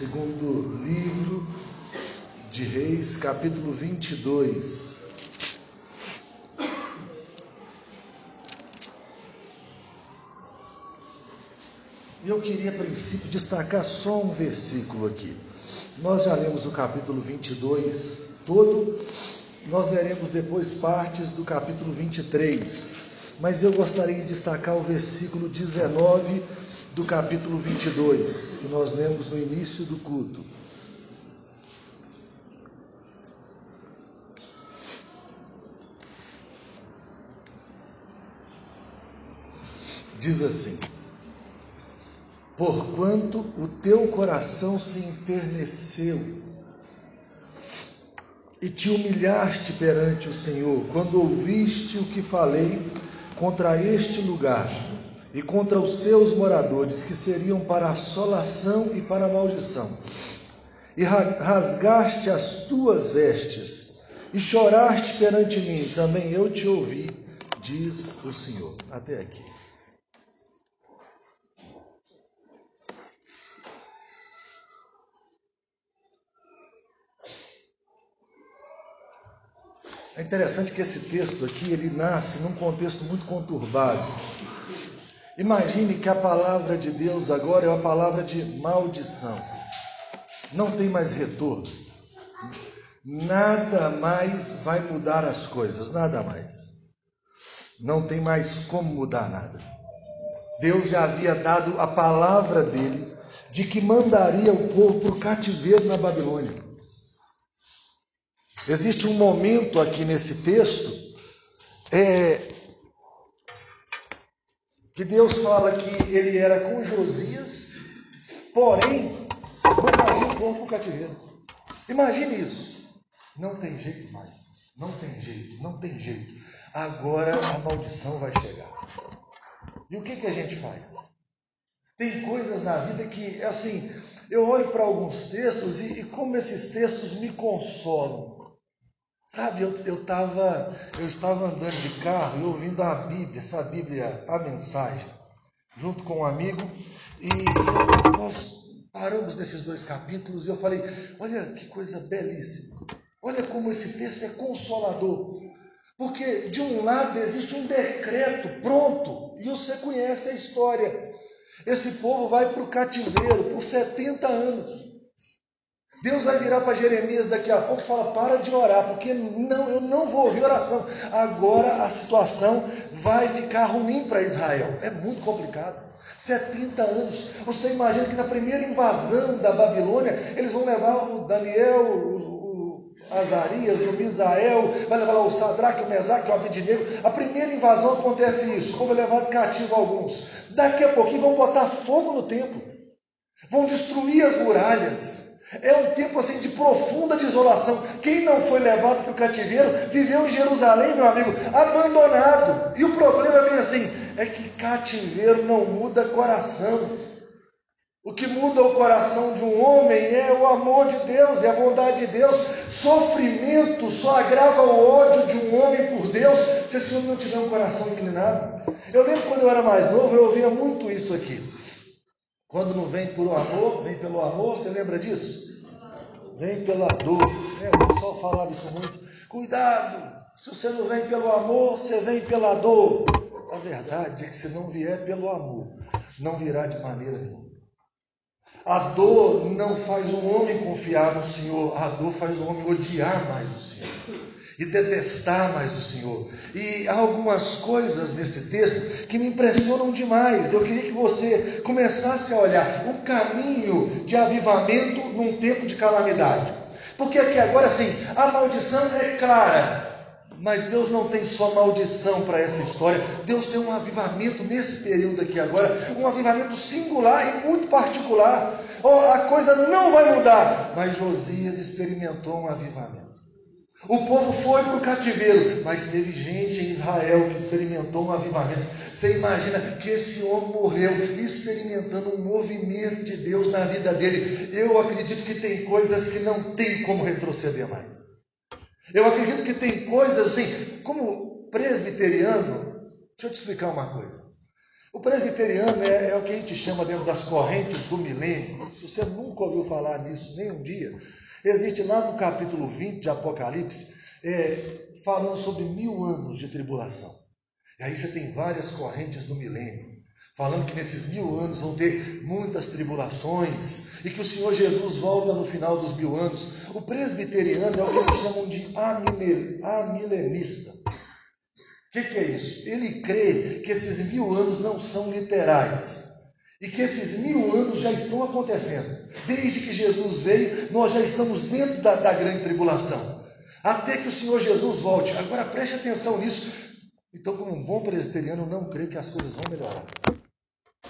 Segundo livro de Reis, capítulo 22. E eu queria, a princípio, destacar só um versículo aqui. Nós já lemos o capítulo 22 todo, nós leremos depois partes do capítulo 23, mas eu gostaria de destacar o versículo 19 do capítulo 22, que nós lemos no início do culto. Diz assim: Porquanto o teu coração se enterneceu e te humilhaste perante o Senhor, quando ouviste o que falei contra este lugar e contra os seus moradores, que seriam para assolação e para maldição. E rasgaste as tuas vestes, e choraste perante mim, também eu te ouvi, diz o Senhor. Até aqui. É interessante que esse texto aqui ele nasce num contexto muito conturbado. Imagine que a palavra de Deus agora é uma palavra de maldição. Não tem mais retorno. Nada mais vai mudar as coisas, nada mais. Não tem mais como mudar nada. Deus já havia dado a palavra dele de que mandaria o povo para o cativeiro na Babilônia. Existe um momento aqui nesse texto é, que Deus fala que ele era com Josias, porém mandaria o povo para cativeiro. Imagine isso. Não tem jeito mais. Não tem jeito, não tem jeito. Agora a maldição vai chegar. E o que, que a gente faz? Tem coisas na vida que, assim, eu olho para alguns textos e, e como esses textos me consolam. Sabe, eu, eu, tava, eu estava andando de carro e ouvindo a Bíblia, essa Bíblia, a mensagem, junto com um amigo, e nós paramos nesses dois capítulos e eu falei: olha que coisa belíssima, olha como esse texto é consolador, porque de um lado existe um decreto pronto, e você conhece a história. Esse povo vai para o cativeiro por 70 anos. Deus vai virar para Jeremias daqui a pouco e fala: para de orar, porque não, eu não vou ouvir oração. Agora a situação vai ficar ruim para Israel. É muito complicado. 70 anos. Você imagina que na primeira invasão da Babilônia, eles vão levar o Daniel, o, o Azarias, o Misael, vai levar lá o Sadraque, o Mesaque, o Abidinego. A primeira invasão acontece isso, como é levado cativo alguns. Daqui a pouquinho vão botar fogo no templo. Vão destruir as muralhas. É um tempo assim de profunda desolação. Quem não foi levado para o cativeiro viveu em Jerusalém, meu amigo, abandonado. E o problema vem assim: é que cativeiro não muda coração. O que muda o coração de um homem é o amor de Deus, é a bondade de Deus. Sofrimento só agrava o ódio de um homem por Deus se esse homem não tiver um coração inclinado. Eu lembro quando eu era mais novo, eu ouvia muito isso aqui. Quando não vem por amor, vem pelo amor, você lembra disso? Vem pela dor. É, o pessoal falava isso muito. Cuidado, se você não vem pelo amor, você vem pela dor. A verdade é que se não vier pelo amor, não virá de maneira nenhuma. A dor não faz um homem confiar no Senhor, a dor faz o homem odiar mais o Senhor e detestar mais o Senhor. E há algumas coisas nesse texto que me impressionam demais. Eu queria que você começasse a olhar o caminho de avivamento num tempo de calamidade. Porque aqui agora sim, a maldição é clara. Mas Deus não tem só maldição para essa história, Deus tem um avivamento nesse período aqui agora, um avivamento singular e muito particular. Oh, a coisa não vai mudar, mas Josias experimentou um avivamento. O povo foi para o cativeiro, mas teve gente em Israel que experimentou um avivamento. Você imagina que esse homem morreu experimentando um movimento de Deus na vida dele. Eu acredito que tem coisas que não tem como retroceder mais. Eu acredito que tem coisas assim, como presbiteriano, deixa eu te explicar uma coisa. O presbiteriano é, é, o que a gente chama dentro das correntes do milênio. Se você nunca ouviu falar nisso nem um dia, existe lá no capítulo 20 de Apocalipse, é, falando sobre mil anos de tribulação. E aí você tem várias correntes do milênio falando que nesses mil anos vão ter muitas tribulações e que o Senhor Jesus volta no final dos mil anos. O presbiteriano é o que eles chamam de amilenista. O que, que é isso? Ele crê que esses mil anos não são literais. E que esses mil anos já estão acontecendo. Desde que Jesus veio, nós já estamos dentro da, da grande tribulação. Até que o Senhor Jesus volte. Agora preste atenção nisso. Então, como um bom presbiteriano, não crê que as coisas vão melhorar.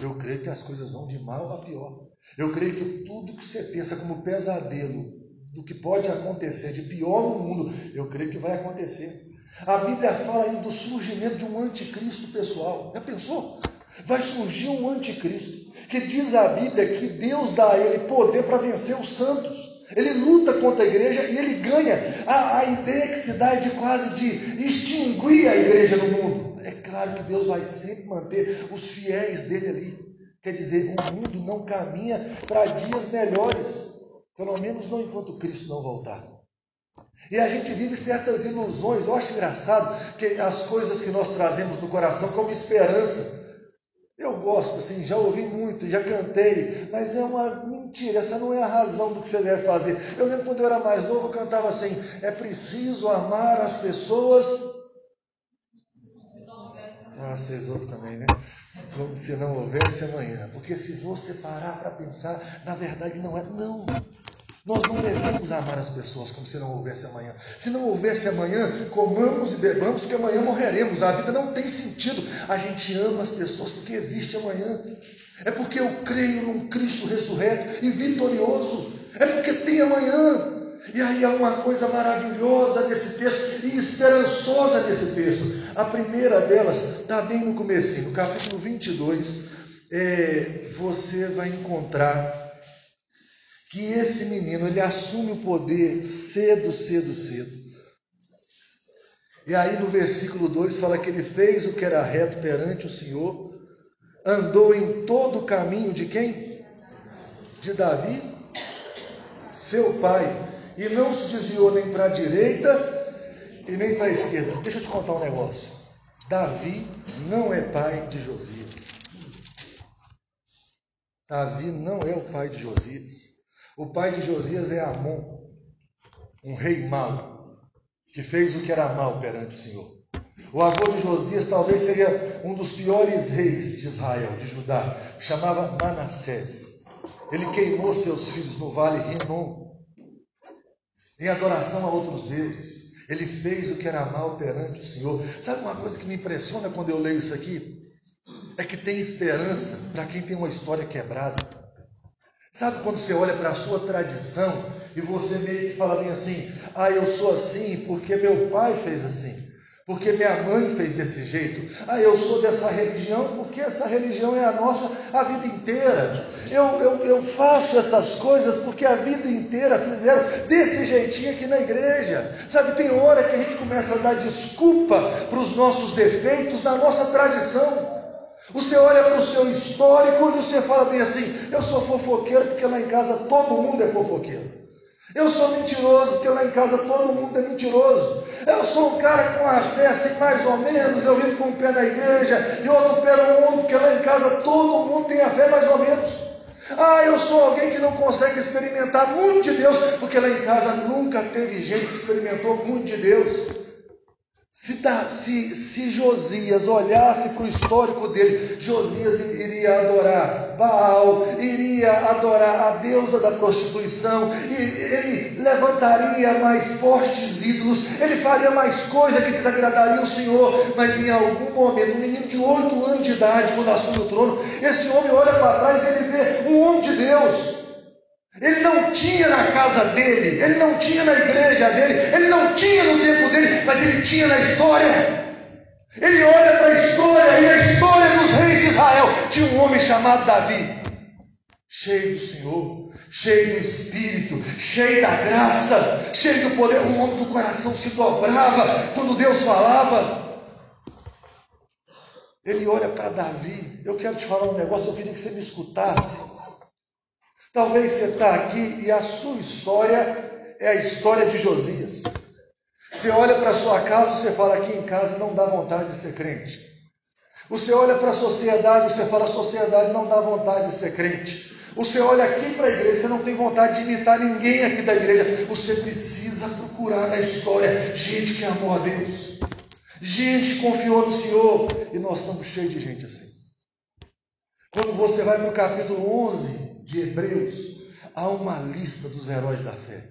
Eu creio que as coisas vão de mal a pior. Eu creio que tudo que você pensa como pesadelo do que pode acontecer de pior no mundo, eu creio que vai acontecer. A Bíblia fala aí do surgimento de um anticristo pessoal. Já pensou? Vai surgir um anticristo que diz a Bíblia que Deus dá a ele poder para vencer os santos. Ele luta contra a igreja e ele ganha. A, a ideia que se dá é de quase de extinguir a igreja no mundo é claro que Deus vai sempre manter os fiéis dele ali. Quer dizer, o mundo não caminha para dias melhores, pelo menos não enquanto Cristo não voltar. E a gente vive certas ilusões. Eu acho engraçado que as coisas que nós trazemos no coração como esperança. Gosto, assim, já ouvi muito, já cantei, mas é uma mentira, essa não é a razão do que você deve fazer. Eu lembro quando eu era mais novo, eu cantava assim: é preciso amar as pessoas ah, vocês outros também, né? Como se não houvesse amanhã. Porque se você parar para pensar, na verdade não é. Não. Nós não devemos amar as pessoas como se não houvesse amanhã. Se não houvesse amanhã, comamos e bebamos, porque amanhã morreremos. A vida não tem sentido. A gente ama as pessoas porque existe amanhã. É porque eu creio num Cristo ressurreto e vitorioso. É porque tem amanhã. E aí há uma coisa maravilhosa nesse texto e esperançosa nesse texto. A primeira delas está bem no começo, no capítulo 22, é, você vai encontrar que esse menino ele assume o poder cedo, cedo, cedo. E aí no versículo 2 fala que ele fez o que era reto perante o Senhor, andou em todo o caminho de quem? De Davi, seu pai e não se desviou nem para a direita e nem para a esquerda. Deixa eu te contar um negócio. Davi não é pai de Josias. Davi não é o pai de Josias. O pai de Josias é Amon, um rei mau, que fez o que era mal perante o Senhor. O avô de Josias talvez seria um dos piores reis de Israel, de Judá, chamava Manassés. Ele queimou seus filhos no vale Rinom, em adoração a outros deuses. Ele fez o que era mal perante o Senhor. Sabe uma coisa que me impressiona quando eu leio isso aqui? É que tem esperança para quem tem uma história quebrada. Sabe quando você olha para a sua tradição e você meio que fala bem assim: ah, eu sou assim porque meu pai fez assim porque minha mãe fez desse jeito. Ah, eu sou dessa religião porque essa religião é a nossa a vida inteira. Eu, eu, eu faço essas coisas porque a vida inteira fizeram desse jeitinho aqui na igreja. Sabe, tem hora que a gente começa a dar desculpa para os nossos defeitos na nossa tradição. Você olha para o seu histórico e você fala bem assim: eu sou fofoqueiro porque lá em casa todo mundo é fofoqueiro. Eu sou mentiroso, porque lá em casa todo mundo é mentiroso. Eu sou um cara com a fé assim, mais ou menos. Eu vivo com um pé na igreja e outro pé no mundo, porque lá em casa todo mundo tem a fé mais ou menos. Ah, eu sou alguém que não consegue experimentar muito de Deus, porque lá em casa nunca teve gente que experimentou muito de Deus. Se, se, se Josias olhasse para o histórico dele, Josias iria adorar Baal, iria adorar a deusa da prostituição, ele levantaria mais fortes ídolos, ele faria mais coisa que desagradaria o Senhor, mas em algum momento, um menino de oito anos de idade, quando assume o trono, esse homem olha para trás e ele vê um homem de Deus, ele não tinha na casa dele, ele não tinha na igreja dele, ele não tinha no tempo dele, mas ele tinha na história. Ele olha para a história, e na história dos reis de Israel tinha um homem chamado Davi, cheio do Senhor, cheio do Espírito, cheio da graça, cheio do poder, um homem que o coração se dobrava quando Deus falava. ele olha para Davi. Eu quero te falar um negócio, eu queria que você me escutasse. Talvez você está aqui e a sua história é a história de Josias. Você olha para a sua casa, você fala aqui em casa não dá vontade de ser crente. Você olha para a sociedade, você fala a sociedade não dá vontade de ser crente. Você olha aqui para a igreja, você não tem vontade de imitar ninguém aqui da igreja. Você precisa procurar na história gente que amou a Deus, gente que confiou no Senhor. E nós estamos cheios de gente assim. Quando você vai para o capítulo 11 de Hebreus, há uma lista dos heróis da fé.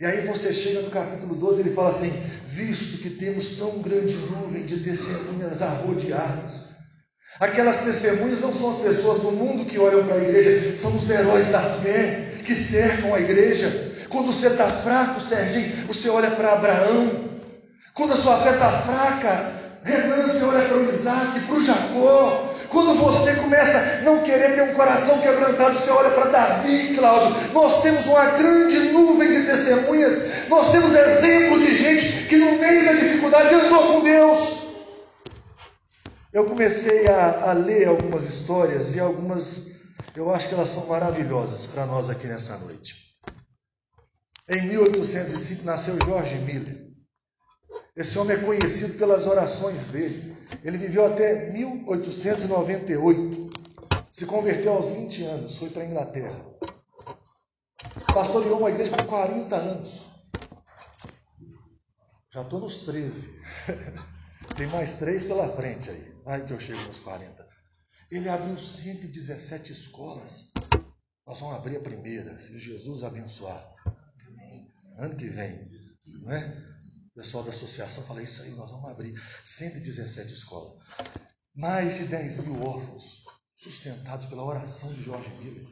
E aí você chega no capítulo 12, ele fala assim: visto que temos tão grande nuvem de testemunhas a rodear-nos. Aquelas testemunhas não são as pessoas do mundo que olham para a igreja, são os heróis da fé que cercam a igreja. Quando você está fraco, Serginho, você olha para Abraão. Quando a sua fé está fraca, Renan, você olha para o Isaac, para o Jacó. Quando você começa a não querer ter um coração quebrantado, você olha para Davi, Cláudio. Nós temos uma grande nuvem de testemunhas. Nós temos exemplo de gente que no meio da dificuldade andou com Deus. Eu comecei a, a ler algumas histórias e algumas, eu acho que elas são maravilhosas para nós aqui nessa noite. Em 1805 nasceu George Miller. Esse homem é conhecido pelas orações dele. Ele viveu até 1898. Se converteu aos 20 anos, foi para a Inglaterra. Pastoreou uma igreja por 40 anos. Já estou nos 13. Tem mais três pela frente aí. Vai que eu chego nos 40. Ele abriu 117 escolas. Nós vamos abrir a primeira, se Jesus abençoar. Ano que vem, é? O pessoal da associação fala isso aí, nós vamos abrir 117 escolas. Mais de 10 mil órfãos sustentados pela oração de Jorge Miller.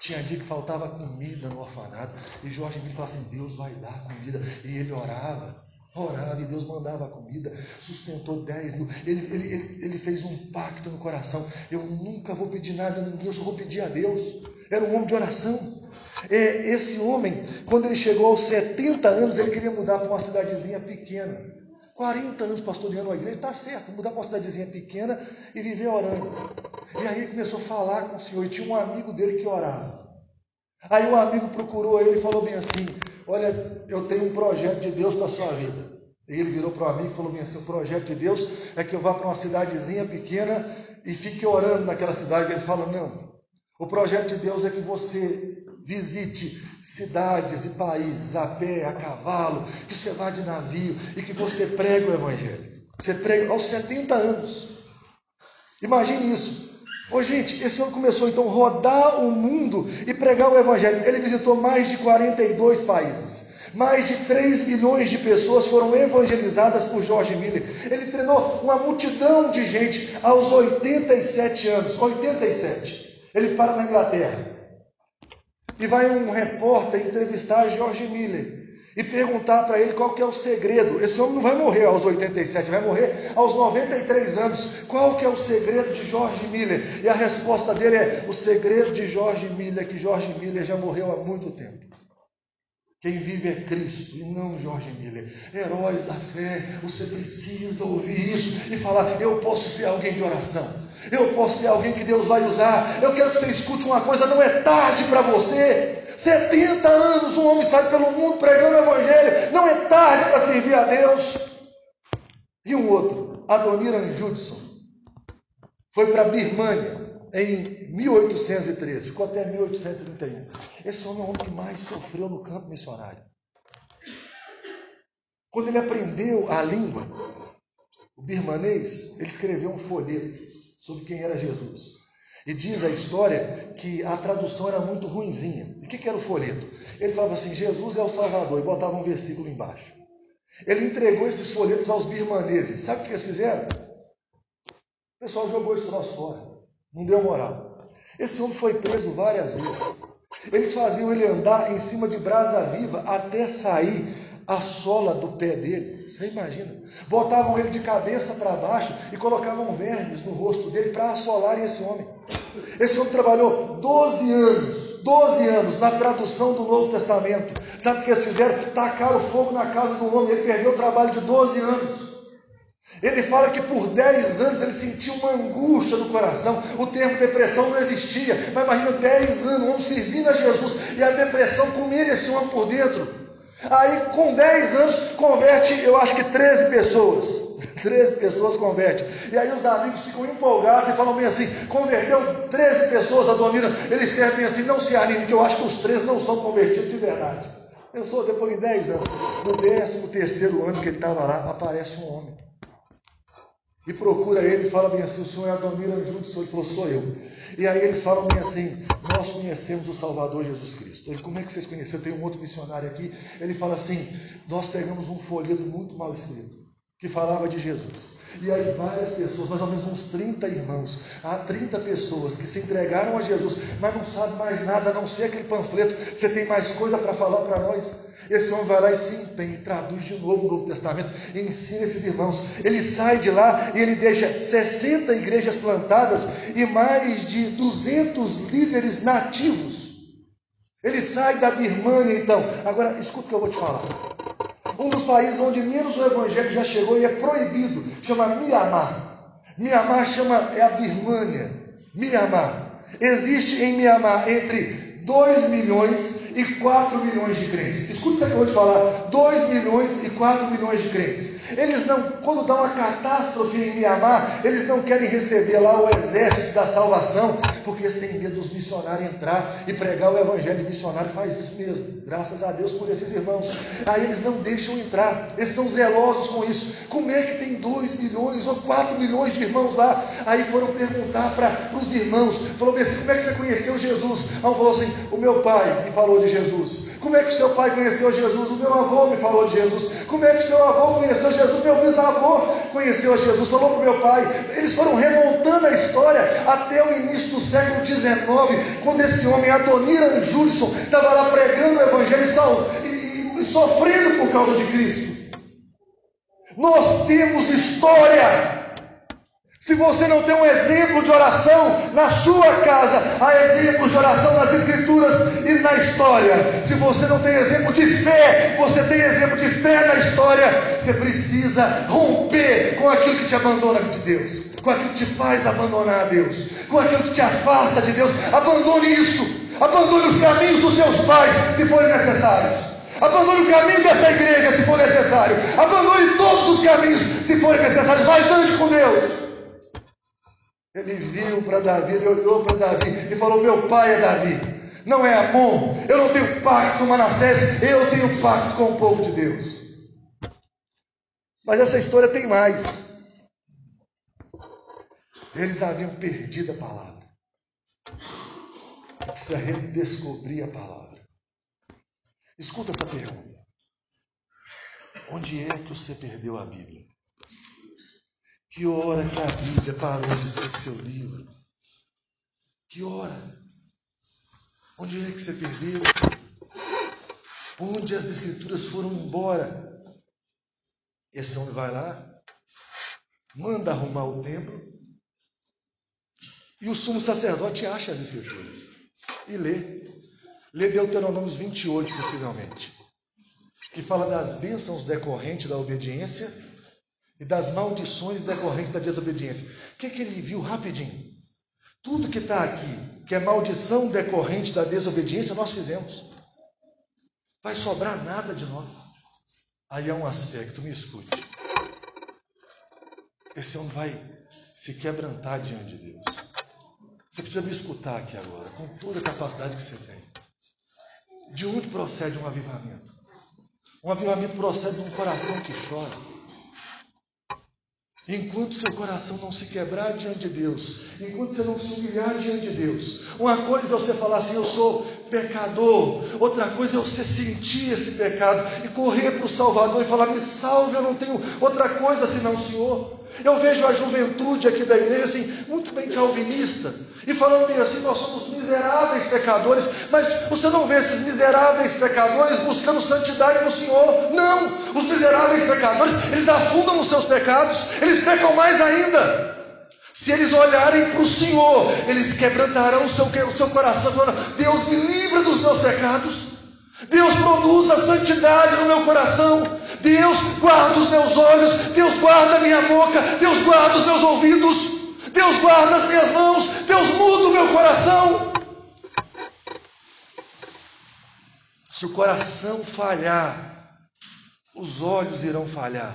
Tinha dia que faltava comida no orfanato e Jorge Miller falava assim: Deus vai dar comida. E ele orava, orava e Deus mandava comida, sustentou 10 mil. Ele, ele, ele, ele fez um pacto no coração: Eu nunca vou pedir nada a ninguém, eu só vou pedir a Deus. Era um homem de oração. É, esse homem, quando ele chegou aos 70 anos, ele queria mudar para uma cidadezinha pequena. 40 anos pastoreando a igreja, está certo, mudar para uma cidadezinha pequena e viver orando. E aí ele começou a falar com o Senhor, e tinha um amigo dele que orava. Aí um amigo procurou ele e falou bem assim: Olha, eu tenho um projeto de Deus para a sua vida. E ele virou para o amigo e falou bem assim: O projeto de Deus é que eu vá para uma cidadezinha pequena e fique orando naquela cidade. Ele falou: Não, o projeto de Deus é que você visite cidades e países a pé, a cavalo, que você vá de navio e que você pregue o Evangelho. Você prega aos 70 anos. Imagine isso. Ô gente, esse ano começou então a rodar o mundo e pregar o Evangelho. Ele visitou mais de 42 países. Mais de 3 milhões de pessoas foram evangelizadas por George Miller. Ele treinou uma multidão de gente aos 87 anos. 87. Ele para na Inglaterra. E vai um repórter entrevistar George Miller e perguntar para ele qual que é o segredo. Esse homem não vai morrer aos 87, vai morrer aos 93 anos. Qual que é o segredo de George Miller? E a resposta dele é: o segredo de George Miller é que George Miller já morreu há muito tempo. Quem vive é Cristo e não Jorge Miller. Heróis da fé, você precisa ouvir isso e falar: eu posso ser alguém de oração. Eu posso ser alguém que Deus vai usar. Eu quero que você escute uma coisa: não é tarde para você. 70 anos um homem sai pelo mundo pregando o Evangelho. Não é tarde para servir a Deus. E um outro, Adoniran Judson, foi para a Birmânia em 1813, ficou até 1831. Esse homem é o homem que mais sofreu no campo missionário. Quando ele aprendeu a língua, o birmanês, ele escreveu um folheto sobre quem era Jesus. E diz a história que a tradução era muito ruinzinha. E o que, que era o folheto? Ele falava assim: Jesus é o Salvador, e botava um versículo embaixo. Ele entregou esses folhetos aos birmaneses. Sabe o que eles fizeram? O pessoal jogou esse troço fora. Não deu moral. Esse homem foi preso várias vezes. Eles faziam ele andar em cima de brasa viva até sair a sola do pé dele. Você imagina? Botavam ele de cabeça para baixo e colocavam vermes no rosto dele para assolarem esse homem. Esse homem trabalhou 12 anos, 12 anos na tradução do Novo Testamento. Sabe o que eles fizeram? Tacaram fogo na casa do homem, ele perdeu o trabalho de 12 anos. Ele fala que por 10 anos ele sentiu uma angústia no coração. O termo depressão não existia. Mas imagina 10 anos, um servindo a Jesus e a depressão comendo esse homem por dentro. Aí, com 10 anos, converte, eu acho que 13 pessoas. 13 pessoas converte. E aí os amigos ficam empolgados e falam bem assim: converteu 13 pessoas a Donira. Eles escrevem assim: não se anime, porque eu acho que os 13 não são convertidos de verdade. Eu sou, depois de 10 anos, no 13 terceiro ano que ele estava lá, aparece um homem. E procura ele e fala bem assim: o senhor é Adonir Anjudson? Ele falou: sou eu. E aí eles falam bem assim: nós conhecemos o Salvador Jesus Cristo. Ele, como é que vocês conheceram? Tem um outro missionário aqui. Ele fala assim: nós pegamos um folheto muito mal escrito que falava de Jesus. E aí várias pessoas, mais ou menos uns 30 irmãos, há 30 pessoas que se entregaram a Jesus, mas não sabem mais nada a não ser aquele panfleto. Você tem mais coisa para falar para nós? Esse homem vai lá e se empenha, traduz de novo o Novo Testamento, ensina esses irmãos. Ele sai de lá e ele deixa 60 igrejas plantadas e mais de 200 líderes nativos. Ele sai da Birmania então. Agora, escuta o que eu vou te falar. Um dos países onde menos o evangelho já chegou e é proibido, chama Mianmar. Mianmar chama, é a Birmânia. Mianmar. Existe em Mianmar entre 2 milhões e 4 milhões de crentes. Escuta isso que eu vou te falar: 2 milhões e 4 milhões de crentes. Eles não, quando dá uma catástrofe em Mianmar, eles não querem receber lá o exército da salvação, porque eles têm medo dos missionários entrar e pregar o evangelho. missionário faz isso mesmo, graças a Deus por esses irmãos. Aí eles não deixam entrar, eles são zelosos com isso. Como é que tem 2 milhões ou 4 milhões de irmãos lá? Aí foram perguntar para os irmãos, falou assim: como é que você conheceu Jesus? Aí um falou assim: o meu pai me falou de Jesus. Como é que o seu pai conheceu Jesus? O meu avô me falou de Jesus. Como é que o seu avô conheceu Jesus? Meu bisavô conheceu a Jesus. Falou para meu pai. Eles foram remontando a história até o início do século XIX, quando esse homem, Adoniran Judson, estava lá pregando o Evangelho e, e, e sofrendo por causa de Cristo. Nós temos história se você não tem um exemplo de oração na sua casa, há exemplos de oração nas Escrituras e na história. Se você não tem exemplo de fé, você tem exemplo de fé na história. Você precisa romper com aquilo que te abandona de Deus, com aquilo que te faz abandonar a Deus, com aquilo que te afasta de Deus. Abandone isso. Abandone os caminhos dos seus pais, se forem necessários. Abandone o caminho dessa igreja, se for necessário. Abandone todos os caminhos, se forem necessários. Mas ande com Deus. Ele viu para Davi, ele olhou para Davi e falou: Meu pai é Davi, não é Amon. Eu não tenho pacto com Manassés, eu tenho pacto com o povo de Deus. Mas essa história tem mais. Eles haviam perdido a palavra. Precisa redescobrir a palavra. Escuta essa pergunta: Onde é que você perdeu a Bíblia? Que hora que a Bíblia parou de ser seu livro? Que hora? Onde é que você perdeu? Onde as escrituras foram embora? Esse homem vai lá, manda arrumar o templo, e o sumo sacerdote acha as escrituras e lê. Lê Deuteronômios 28, possivelmente, que fala das bênçãos decorrentes da obediência e das maldições decorrentes da desobediência. O que, que ele viu rapidinho? Tudo que está aqui, que é maldição decorrente da desobediência, nós fizemos. Vai sobrar nada de nós. Aí há um aspecto, me escute. Esse homem vai se quebrantar diante de Deus. Você precisa me escutar aqui agora, com toda a capacidade que você tem. De onde procede um avivamento? Um avivamento procede de um coração que chora. Enquanto seu coração não se quebrar diante de Deus, enquanto você não se humilhar diante de Deus, uma coisa é você falar assim: eu sou pecador, outra coisa é você sentir esse pecado e correr para o Salvador e falar: me salve, eu não tenho outra coisa senão o Senhor. Eu vejo a juventude aqui da igreja assim, muito bem calvinista, e falando bem assim, nós somos miseráveis pecadores, mas você não vê esses miseráveis pecadores buscando santidade no Senhor. Não, os miseráveis pecadores, eles afundam nos seus pecados, eles pecam mais ainda. Se eles olharem para o Senhor, eles quebrantarão o seu, o seu coração, falando: Deus me livra dos meus pecados, Deus produz a santidade no meu coração, Deus guarda os meus olhos, Deus guarda a minha boca, Deus guarda os meus ouvidos, Deus guarda as minhas mãos, Deus muda o meu coração. Se o coração falhar, os olhos irão falhar.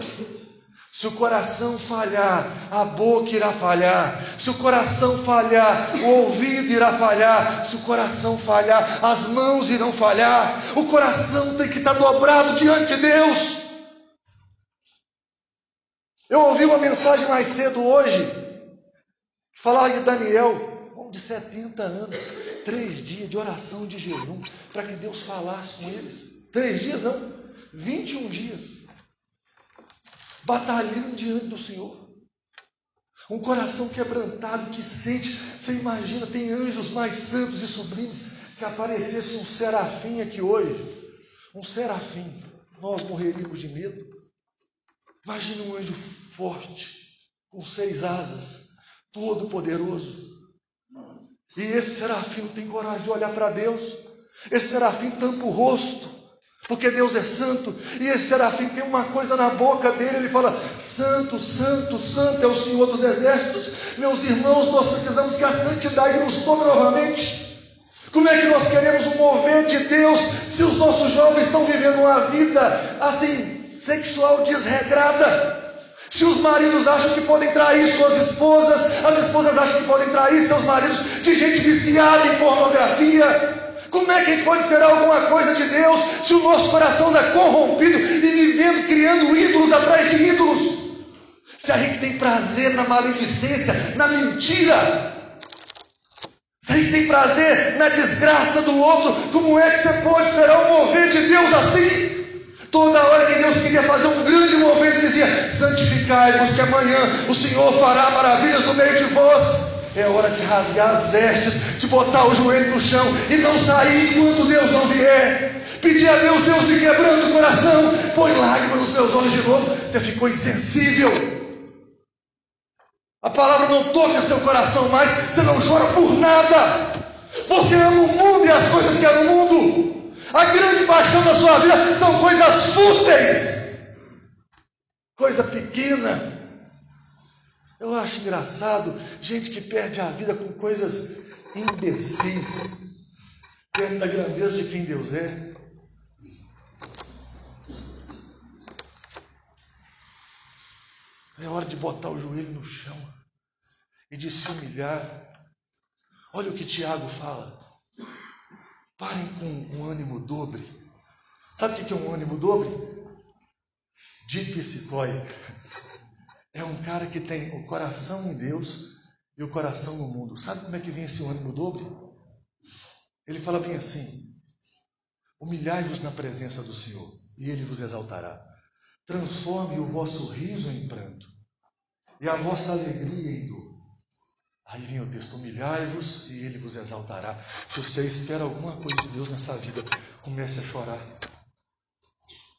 Se o coração falhar, a boca irá falhar. Se o coração falhar, o ouvido irá falhar. Se o coração falhar, as mãos irão falhar. O coração tem que estar dobrado diante de Deus. Eu ouvi uma mensagem mais cedo hoje, que falava de Daniel, homem de 70 anos, três dias de oração de jejum, para que Deus falasse com eles. Três dias não, 21 dias batalhando diante do Senhor. Um coração quebrantado que sente, você imagina, tem anjos mais santos e sublimes. Se aparecesse um serafim aqui hoje, um serafim, nós morreríamos de medo. Imagine um anjo forte, com seis asas, todo poderoso. E esse serafim não tem coragem de olhar para Deus. Esse serafim tampa o rosto porque Deus é santo, e esse serafim tem uma coisa na boca dele, ele fala: Santo, Santo, Santo é o Senhor dos Exércitos. Meus irmãos, nós precisamos que a santidade nos tome novamente. Como é que nós queremos o mover de Deus se os nossos jovens estão vivendo uma vida assim, sexual desregrada? Se os maridos acham que podem trair suas esposas, as esposas acham que podem trair seus maridos de gente viciada em pornografia, como é que a gente pode esperar alguma coisa de Deus se o nosso coração está corrompido e vivendo, criando ídolos atrás de ídolos? Se a gente tem prazer na maledicência, na mentira, se a gente tem prazer na desgraça do outro, como é que você pode esperar um mover de Deus assim? Toda hora que Deus queria fazer um grande mover, dizia: santificai-vos, que amanhã o Senhor fará maravilhas no meio de vós. É hora de rasgar as vestes, de botar o joelho no chão e não sair enquanto Deus não vier. Pedir a Deus, Deus me quebrando o coração, põe lágrimas nos meus olhos de novo. Você ficou insensível. A palavra não toca seu coração mais, você não chora por nada. Você ama o mundo e as coisas que há no mundo. A grande paixão da sua vida são coisas fúteis, coisa pequena. Eu acho engraçado gente que perde a vida com coisas imbecis, perto da grandeza de quem Deus é. É hora de botar o joelho no chão e de se humilhar. Olha o que Tiago fala. Parem com um ânimo dobre. Sabe o que é um ânimo dobre? De psicói. É um cara que tem o coração em Deus e o coração no mundo. Sabe como é que vem esse ânimo dobre? Ele fala bem assim: Humilhai-vos na presença do Senhor, e Ele vos exaltará. Transforme o vosso riso em pranto, e a vossa alegria em dor. Aí vem o texto: humilhai-vos e Ele vos exaltará. Se você espera alguma coisa de Deus nessa vida, comece a chorar.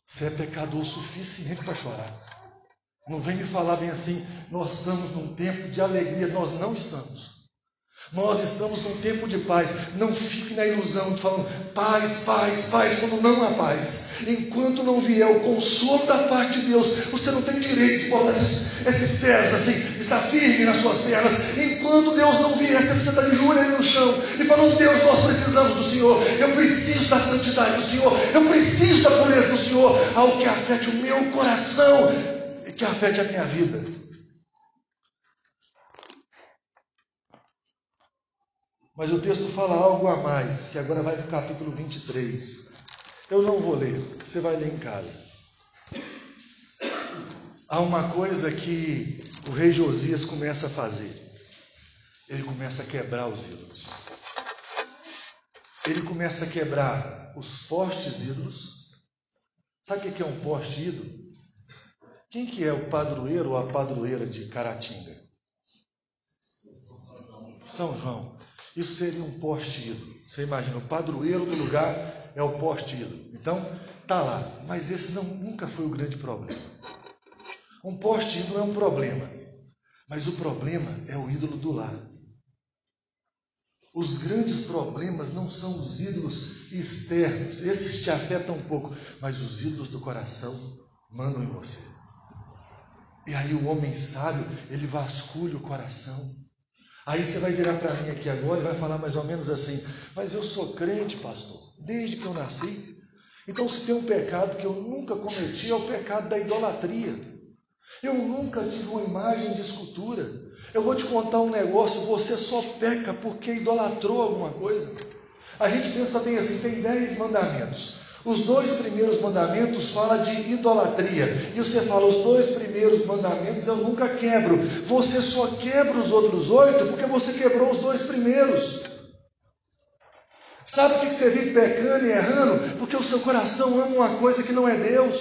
Você é pecador suficiente para chorar. Não vem me falar bem assim, nós estamos num tempo de alegria, nós não estamos. Nós estamos num tempo de paz. Não fique na ilusão de falando paz, paz, paz, quando não há paz. Enquanto não vier o consolo da parte de Deus, você não tem direito de botar esses, esses pés assim, estar firme nas suas pernas. Enquanto Deus não vier, você precisa estar de joelho no chão e falando: Deus, nós precisamos do Senhor. Eu preciso da santidade do Senhor. Eu preciso da pureza do Senhor. Algo que afete o meu coração que afete a minha vida. Mas o texto fala algo a mais, que agora vai para o capítulo 23. Eu não vou ler, você vai ler em casa. Há uma coisa que o rei Josias começa a fazer. Ele começa a quebrar os ídolos. Ele começa a quebrar os postes ídolos. Sabe o que é um poste ídolo? Quem que é o padroeiro ou a padroeira de Caratinga? São João. Isso seria um poste ídolo. Você imagina, o padroeiro do lugar é o poste ídolo. Então, tá lá. Mas esse não, nunca foi o grande problema. Um poste ídolo é um problema. Mas o problema é o ídolo do lar. Os grandes problemas não são os ídolos externos, esses te afetam um pouco, mas os ídolos do coração mandam em você. E aí o homem sábio, ele vasculha o coração. Aí você vai virar para mim aqui agora e vai falar mais ou menos assim: Mas eu sou crente, pastor, desde que eu nasci. Então, se tem um pecado que eu nunca cometi, é o pecado da idolatria. Eu nunca tive uma imagem de escultura. Eu vou te contar um negócio: você só peca porque idolatrou alguma coisa. A gente pensa bem assim: tem dez mandamentos. Os dois primeiros mandamentos falam de idolatria. E você fala, os dois primeiros mandamentos eu nunca quebro. Você só quebra os outros oito porque você quebrou os dois primeiros. Sabe o que você vive pecando e errando? Porque o seu coração ama uma coisa que não é Deus.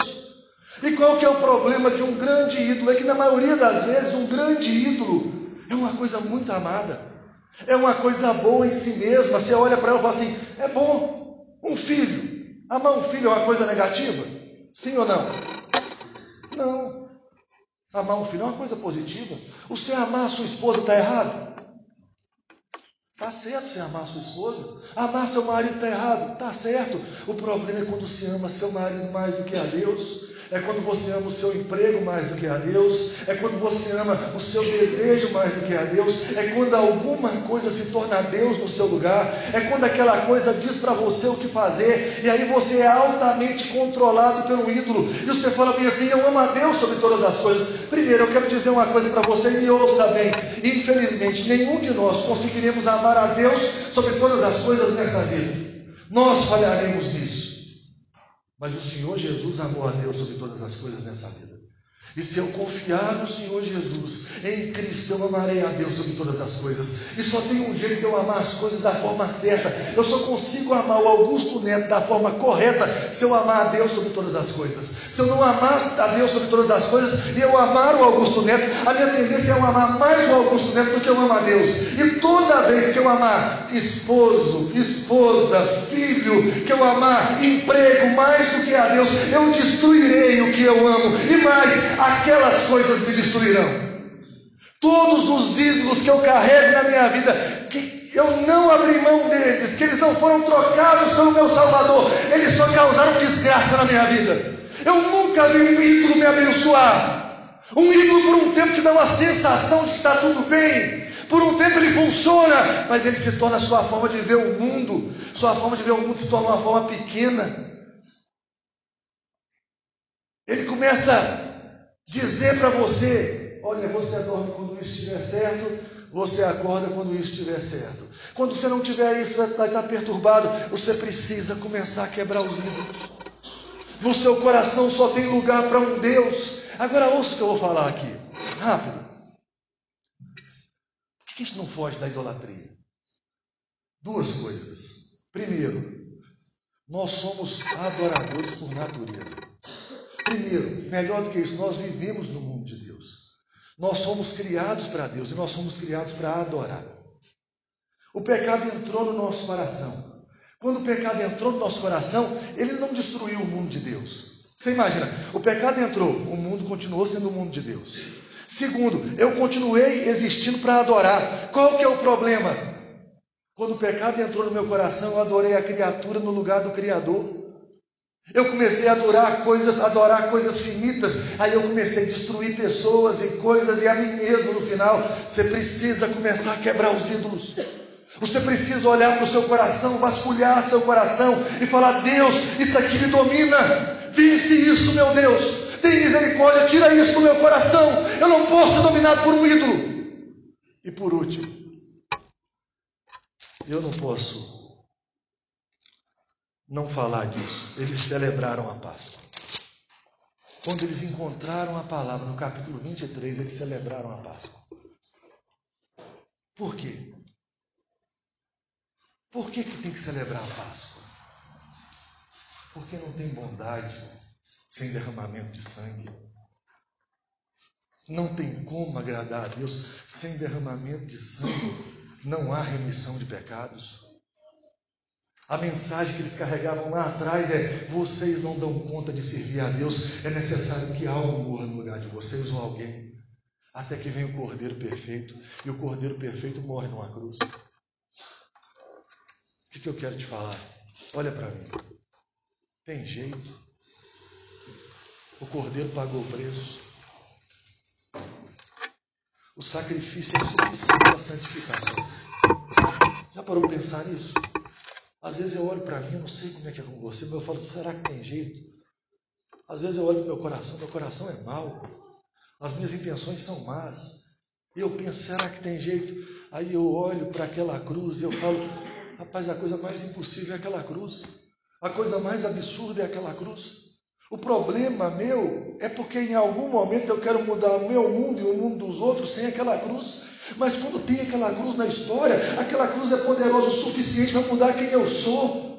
E qual que é o problema de um grande ídolo? É que na maioria das vezes um grande ídolo é uma coisa muito amada. É uma coisa boa em si mesma. Você olha para ela e fala assim: é bom. Um filho. Amar um filho é uma coisa negativa? Sim ou não? Não. Amar um filho é uma coisa positiva. O você amar a sua esposa está errado? Está certo você amar a sua esposa. Amar seu marido está errado? Está certo. O problema é quando você ama seu marido mais do que a Deus é quando você ama o seu emprego mais do que a Deus, é quando você ama o seu desejo mais do que a Deus, é quando alguma coisa se torna Deus no seu lugar, é quando aquela coisa diz para você o que fazer, e aí você é altamente controlado pelo ídolo, e você fala bem assim: Eu amo a Deus sobre todas as coisas. Primeiro, eu quero dizer uma coisa para você, e ouça bem: infelizmente, nenhum de nós conseguiremos amar a Deus sobre todas as coisas nessa vida, nós falharemos nisso. Mas o Senhor Jesus amou a Deus sobre todas as coisas nessa vida. E se eu confiar no Senhor Jesus, em Cristo, eu amarei a Deus sobre todas as coisas. E só tem um jeito de eu amar as coisas da forma certa. Eu só consigo amar o Augusto Neto da forma correta se eu amar a Deus sobre todas as coisas. Se eu não amar a Deus sobre todas as coisas e eu amar o Augusto Neto, a minha tendência é eu amar mais o Augusto Neto do que eu amo a Deus. E toda vez que eu amar esposo, esposa, filho, que eu amar emprego mais do que a Deus, eu destruirei o que eu amo. E mais, aquelas coisas me destruirão. Todos os ídolos que eu carrego na minha vida, que eu não abri mão deles, que eles não foram trocados pelo meu Salvador, eles só causaram desgraça na minha vida. Eu nunca vi um ídolo me abençoar. Um ídolo por um tempo te dá uma sensação de que está tudo bem. Por um tempo ele funciona, mas ele se torna sua forma de ver o mundo. Sua forma de ver o mundo se torna uma forma pequena. Ele começa dizer para você: olha, você dorme quando isso estiver certo, você acorda quando isso estiver certo. Quando você não tiver isso, vai estar perturbado. Você precisa começar a quebrar os ídolos. No seu coração só tem lugar para um Deus. Agora ouça o que eu vou falar aqui, rápido. Por que a gente não foge da idolatria? Duas coisas. Primeiro, nós somos adoradores por natureza. Primeiro, melhor do que isso, nós vivemos no mundo de Deus. Nós somos criados para Deus e nós somos criados para adorar. O pecado entrou no nosso coração. Quando o pecado entrou no nosso coração, ele não destruiu o mundo de Deus. Você imagina, o pecado entrou, o mundo continuou sendo o mundo de Deus. Segundo, eu continuei existindo para adorar. Qual que é o problema? Quando o pecado entrou no meu coração, eu adorei a criatura no lugar do Criador. Eu comecei a adorar coisas, adorar coisas finitas. Aí eu comecei a destruir pessoas e coisas e a mim mesmo no final. Você precisa começar a quebrar os ídolos. Você precisa olhar para o seu coração, vasculhar seu coração e falar: Deus, isso aqui me domina. Vence isso, meu Deus. Tem misericórdia, tira isso do meu coração. Eu não posso ser dominado por um ídolo. E por último, eu não posso não falar disso. Eles celebraram a Páscoa. Quando eles encontraram a palavra no capítulo 23, eles celebraram a Páscoa. Por quê? Por que, que tem que celebrar a Páscoa? Porque não tem bondade sem derramamento de sangue. Não tem como agradar a Deus sem derramamento de sangue. Não há remissão de pecados. A mensagem que eles carregavam lá atrás é: vocês não dão conta de servir a Deus, é necessário que algo morra no lugar de vocês ou alguém, até que venha o Cordeiro perfeito, e o Cordeiro perfeito morre numa cruz. O que, que eu quero te falar? Olha para mim. Tem jeito. O cordeiro pagou o preço. O sacrifício é suficiente para santificação. Já parou para pensar nisso? Às vezes eu olho para mim, eu não sei como é que é com você, mas eu falo, será que tem jeito? Às vezes eu olho para meu coração, meu coração é mau, as minhas intenções são más. E eu penso, será que tem jeito? Aí eu olho para aquela cruz e eu falo, rapaz, a coisa mais impossível é aquela cruz. A coisa mais absurda é aquela cruz. O problema meu é porque em algum momento eu quero mudar o meu mundo e o mundo dos outros sem aquela cruz. Mas quando tem aquela cruz na história, aquela cruz é poderosa o suficiente para mudar quem eu sou.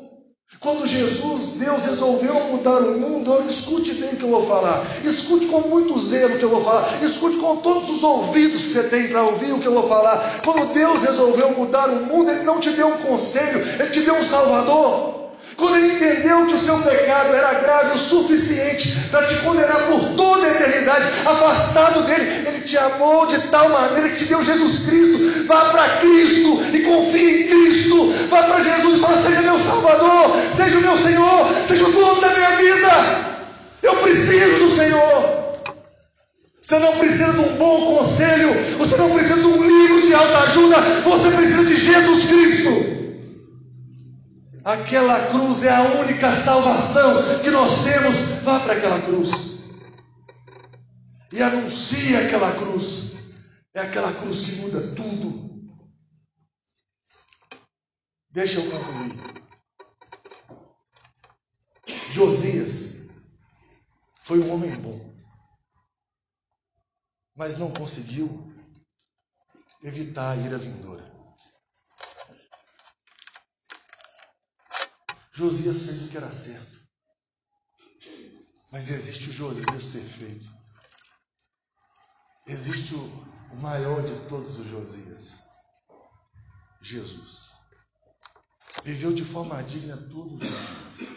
Quando Jesus, Deus resolveu mudar o mundo, escute bem o que eu vou falar, escute com muito zelo o que eu vou falar, escute com todos os ouvidos que você tem para ouvir o que eu vou falar. Quando Deus resolveu mudar o mundo, Ele não te deu um conselho, Ele te deu um Salvador. Quando ele entendeu que o seu pecado era grave o suficiente para te condenar por toda a eternidade, afastado dele, ele te amou de tal maneira que te deu Jesus Cristo. Vá para Cristo e confie em Cristo. Vá para Jesus e fala: Seja meu Salvador, seja o meu Senhor, seja o dono da minha vida. Eu preciso do Senhor. Você não precisa de um bom conselho, você não precisa de um livro de alta ajuda, você precisa de Jesus Cristo. Aquela cruz é a única salvação que nós temos. Vá para aquela cruz e anuncie aquela cruz. É aquela cruz que muda tudo. Deixa eu concluir. Josias foi um homem bom, mas não conseguiu evitar a ira vindoura. Josias fez o que era certo. Mas existe o Josias perfeito. Existe o maior de todos os Josias. Jesus. Viveu de forma digna todos os dias.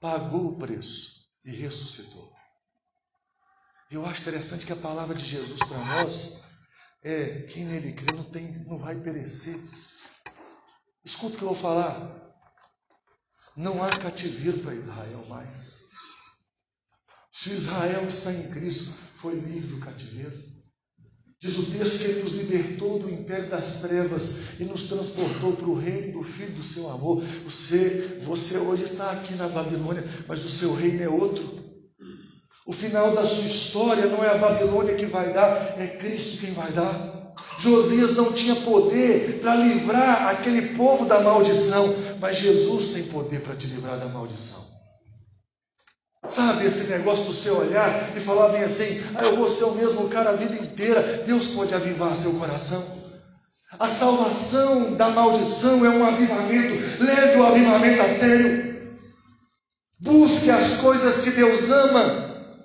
Pagou o preço e ressuscitou. Eu acho interessante que a palavra de Jesus para nós é quem nele crê não tem, não vai perecer. Escuta o que eu vou falar. Não há cativeiro para Israel mais. Se Israel está em Cristo, foi livre do cativeiro. Diz o texto que ele nos libertou do império das trevas e nos transportou para o reino do Filho do seu amor. Você, você hoje está aqui na Babilônia, mas o seu reino é outro. O final da sua história não é a Babilônia que vai dar, é Cristo quem vai dar. Josias não tinha poder para livrar aquele povo da maldição, mas Jesus tem poder para te livrar da maldição. Sabe esse negócio do seu olhar e falar bem assim: ah, eu vou ser o mesmo cara a vida inteira. Deus pode avivar seu coração. A salvação da maldição é um avivamento. Leve o avivamento a sério. Busque as coisas que Deus ama.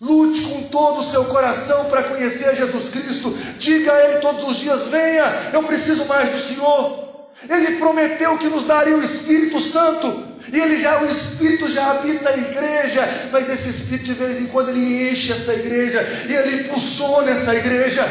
Lute com todo o seu coração para conhecer Jesus Cristo. Diga a Ele todos os dias: Venha, eu preciso mais do Senhor. Ele prometeu que nos daria o Espírito Santo. E ele já, o Espírito já habita a igreja, mas esse Espírito de vez em quando ele enche essa igreja e ele impulsiona essa igreja.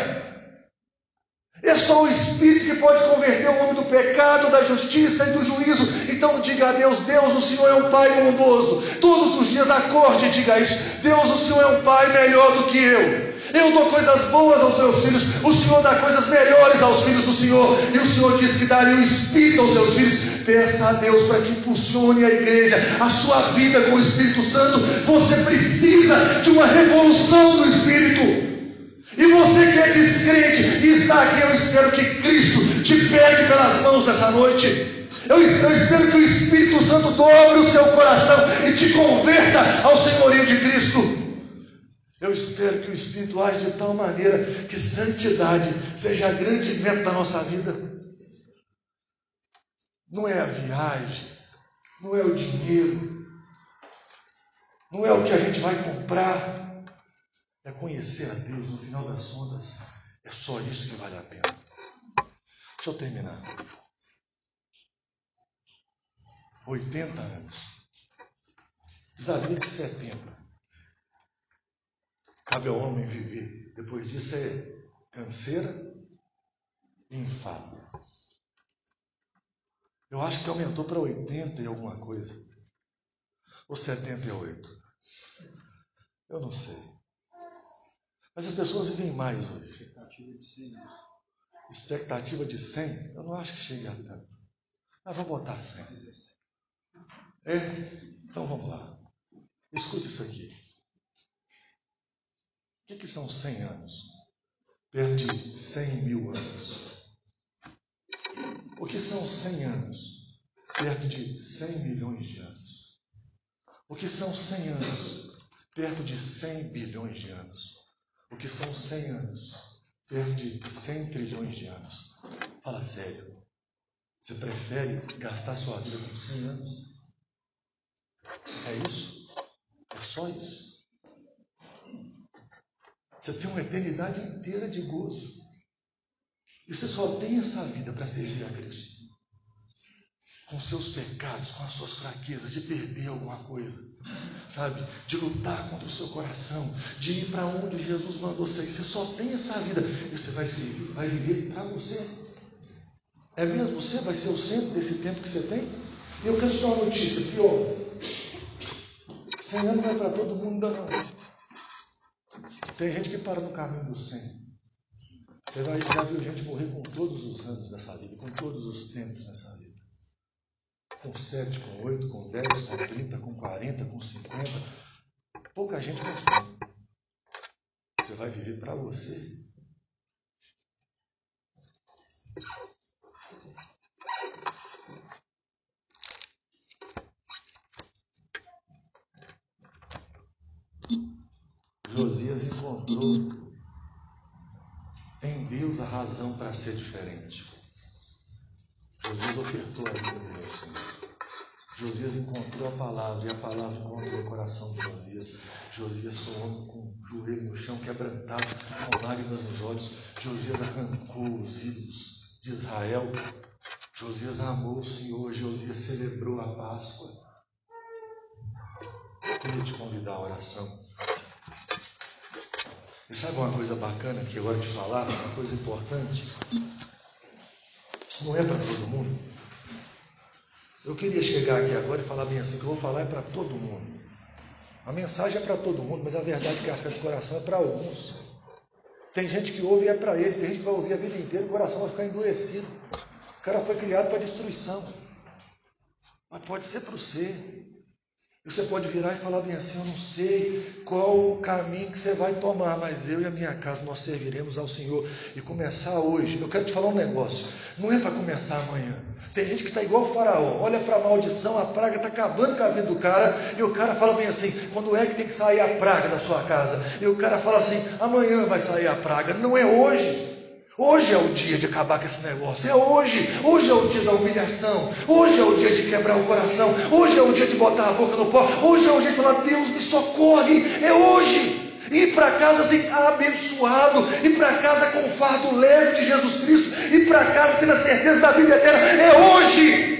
É só o Espírito que pode converter o homem do pecado, da justiça e do juízo. Então diga a Deus: Deus, o Senhor é um Pai bondoso. Todos os dias acorde e diga isso: Deus, o Senhor é um Pai melhor do que eu. Eu dou coisas boas aos meus filhos, o Senhor dá coisas melhores aos filhos do Senhor, e o Senhor diz que daria o Espírito aos seus filhos. Peça a Deus para que impulsione a igreja, a sua vida com o Espírito Santo. Você precisa de uma revolução do Espírito. E você que é descrente e está aqui, eu espero que Cristo te pegue pelas mãos nessa noite. Eu, espero que o Espírito Santo dobre o seu coração e te converta ao senhorio de Cristo. Eu espero que o Espírito age de tal maneira que santidade seja a grande meta da nossa vida. Não é a viagem, não é o dinheiro, não é o que a gente vai comprar, é conhecer a Deus no final das contas. É só isso que vale a pena. Deixa eu terminar. 80 anos. Desafio de 70. Cabe ao homem viver. Depois disso é canseira e enfado. Eu acho que aumentou para 80 e alguma coisa. Ou 78. Eu não sei. Mas as pessoas vivem mais hoje. Expectativa de 100 anos. Expectativa de 100? Eu não acho que chegue a tanto. Mas vou botar 100. É? Então vamos lá. Escute isso aqui. O que, que são 100 anos? Perto de 100 mil anos. O que são 100 anos? Perto de 100 milhões de anos. O que são 100 anos? Perto de 100 bilhões de anos. O que são 100 anos? Perto de 100 trilhões de anos. Fala sério. Você prefere gastar sua vida com 100 anos? É isso? É só isso? Você tem uma eternidade inteira de gozo. E você só tem essa vida para servir a Cristo. Com seus pecados, com as suas fraquezas, de perder alguma coisa, sabe? De lutar contra o seu coração, de ir para onde Jesus mandou você. Você só tem essa vida e você vai servir, vai viver para você. É mesmo você vai ser o centro desse tempo que você tem? E eu quero te dar uma notícia pior. 100 anos não é para todo mundo, não. Tem gente que para no caminho do 100. Você vai, já viu gente morrer com todos os anos nessa vida, com todos os tempos nessa vida. Com 7, com 8, com 10, com 30, com 40, com 50. Pouca gente consegue. Você vai viver para você. Encontrou em Deus a razão para ser diferente. Josias ofertou a vida dele ao Senhor. Josias encontrou a palavra e a palavra encontrou o coração de Josias. Josias foi um homem com o joelho no chão, quebrantado, com lágrimas nos olhos. Josias arrancou os ídolos de Israel. Josias amou o Senhor. Josias celebrou a Páscoa. Eu queria te convidar à oração. E sabe uma coisa bacana que eu gosto de falar, uma coisa importante? Isso não é para todo mundo. Eu queria chegar aqui agora e falar bem assim, que eu vou falar é para todo mundo. A mensagem é para todo mundo, mas a verdade é que afeta o coração é para alguns. Tem gente que ouve e é para ele, tem gente que vai ouvir a vida inteira e o coração vai ficar endurecido. O cara foi criado para destruição. Mas pode ser para você. Você pode virar e falar bem assim: Eu não sei qual o caminho que você vai tomar, mas eu e a minha casa nós serviremos ao Senhor. E começar hoje. Eu quero te falar um negócio: não é para começar amanhã. Tem gente que está igual o faraó, olha para a maldição, a praga está acabando com a vida do cara, e o cara fala bem assim: quando é que tem que sair a praga da sua casa? E o cara fala assim: amanhã vai sair a praga, não é hoje. Hoje é o dia de acabar com esse negócio. É hoje. Hoje é o dia da humilhação. Hoje é o dia de quebrar o coração. Hoje é o dia de botar a boca no pó. Hoje é o dia de falar: Deus me socorre. É hoje. Ir para casa assim, abençoado. Ir para casa com o fardo leve de Jesus Cristo. Ir para casa tendo a certeza da vida eterna. É hoje.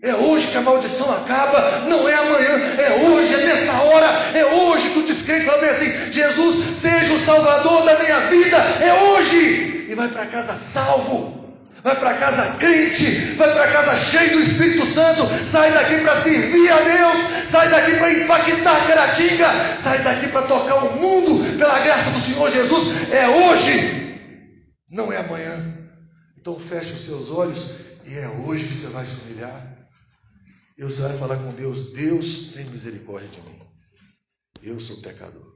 É hoje que a maldição acaba, não é amanhã, é hoje, é nessa hora, é hoje que o descrente fala bem assim: Jesus, seja o Salvador da minha vida, é hoje vai para casa salvo. Vai para casa crente, vai para casa cheio do Espírito Santo, sai daqui para servir a Deus, sai daqui para impactar Caratinga, sai daqui para tocar o mundo pela graça do Senhor Jesus. É hoje, não é amanhã. Então feche os seus olhos e é hoje que você vai se humilhar. E você vai falar com Deus: Deus tem misericórdia de mim. Eu sou pecador.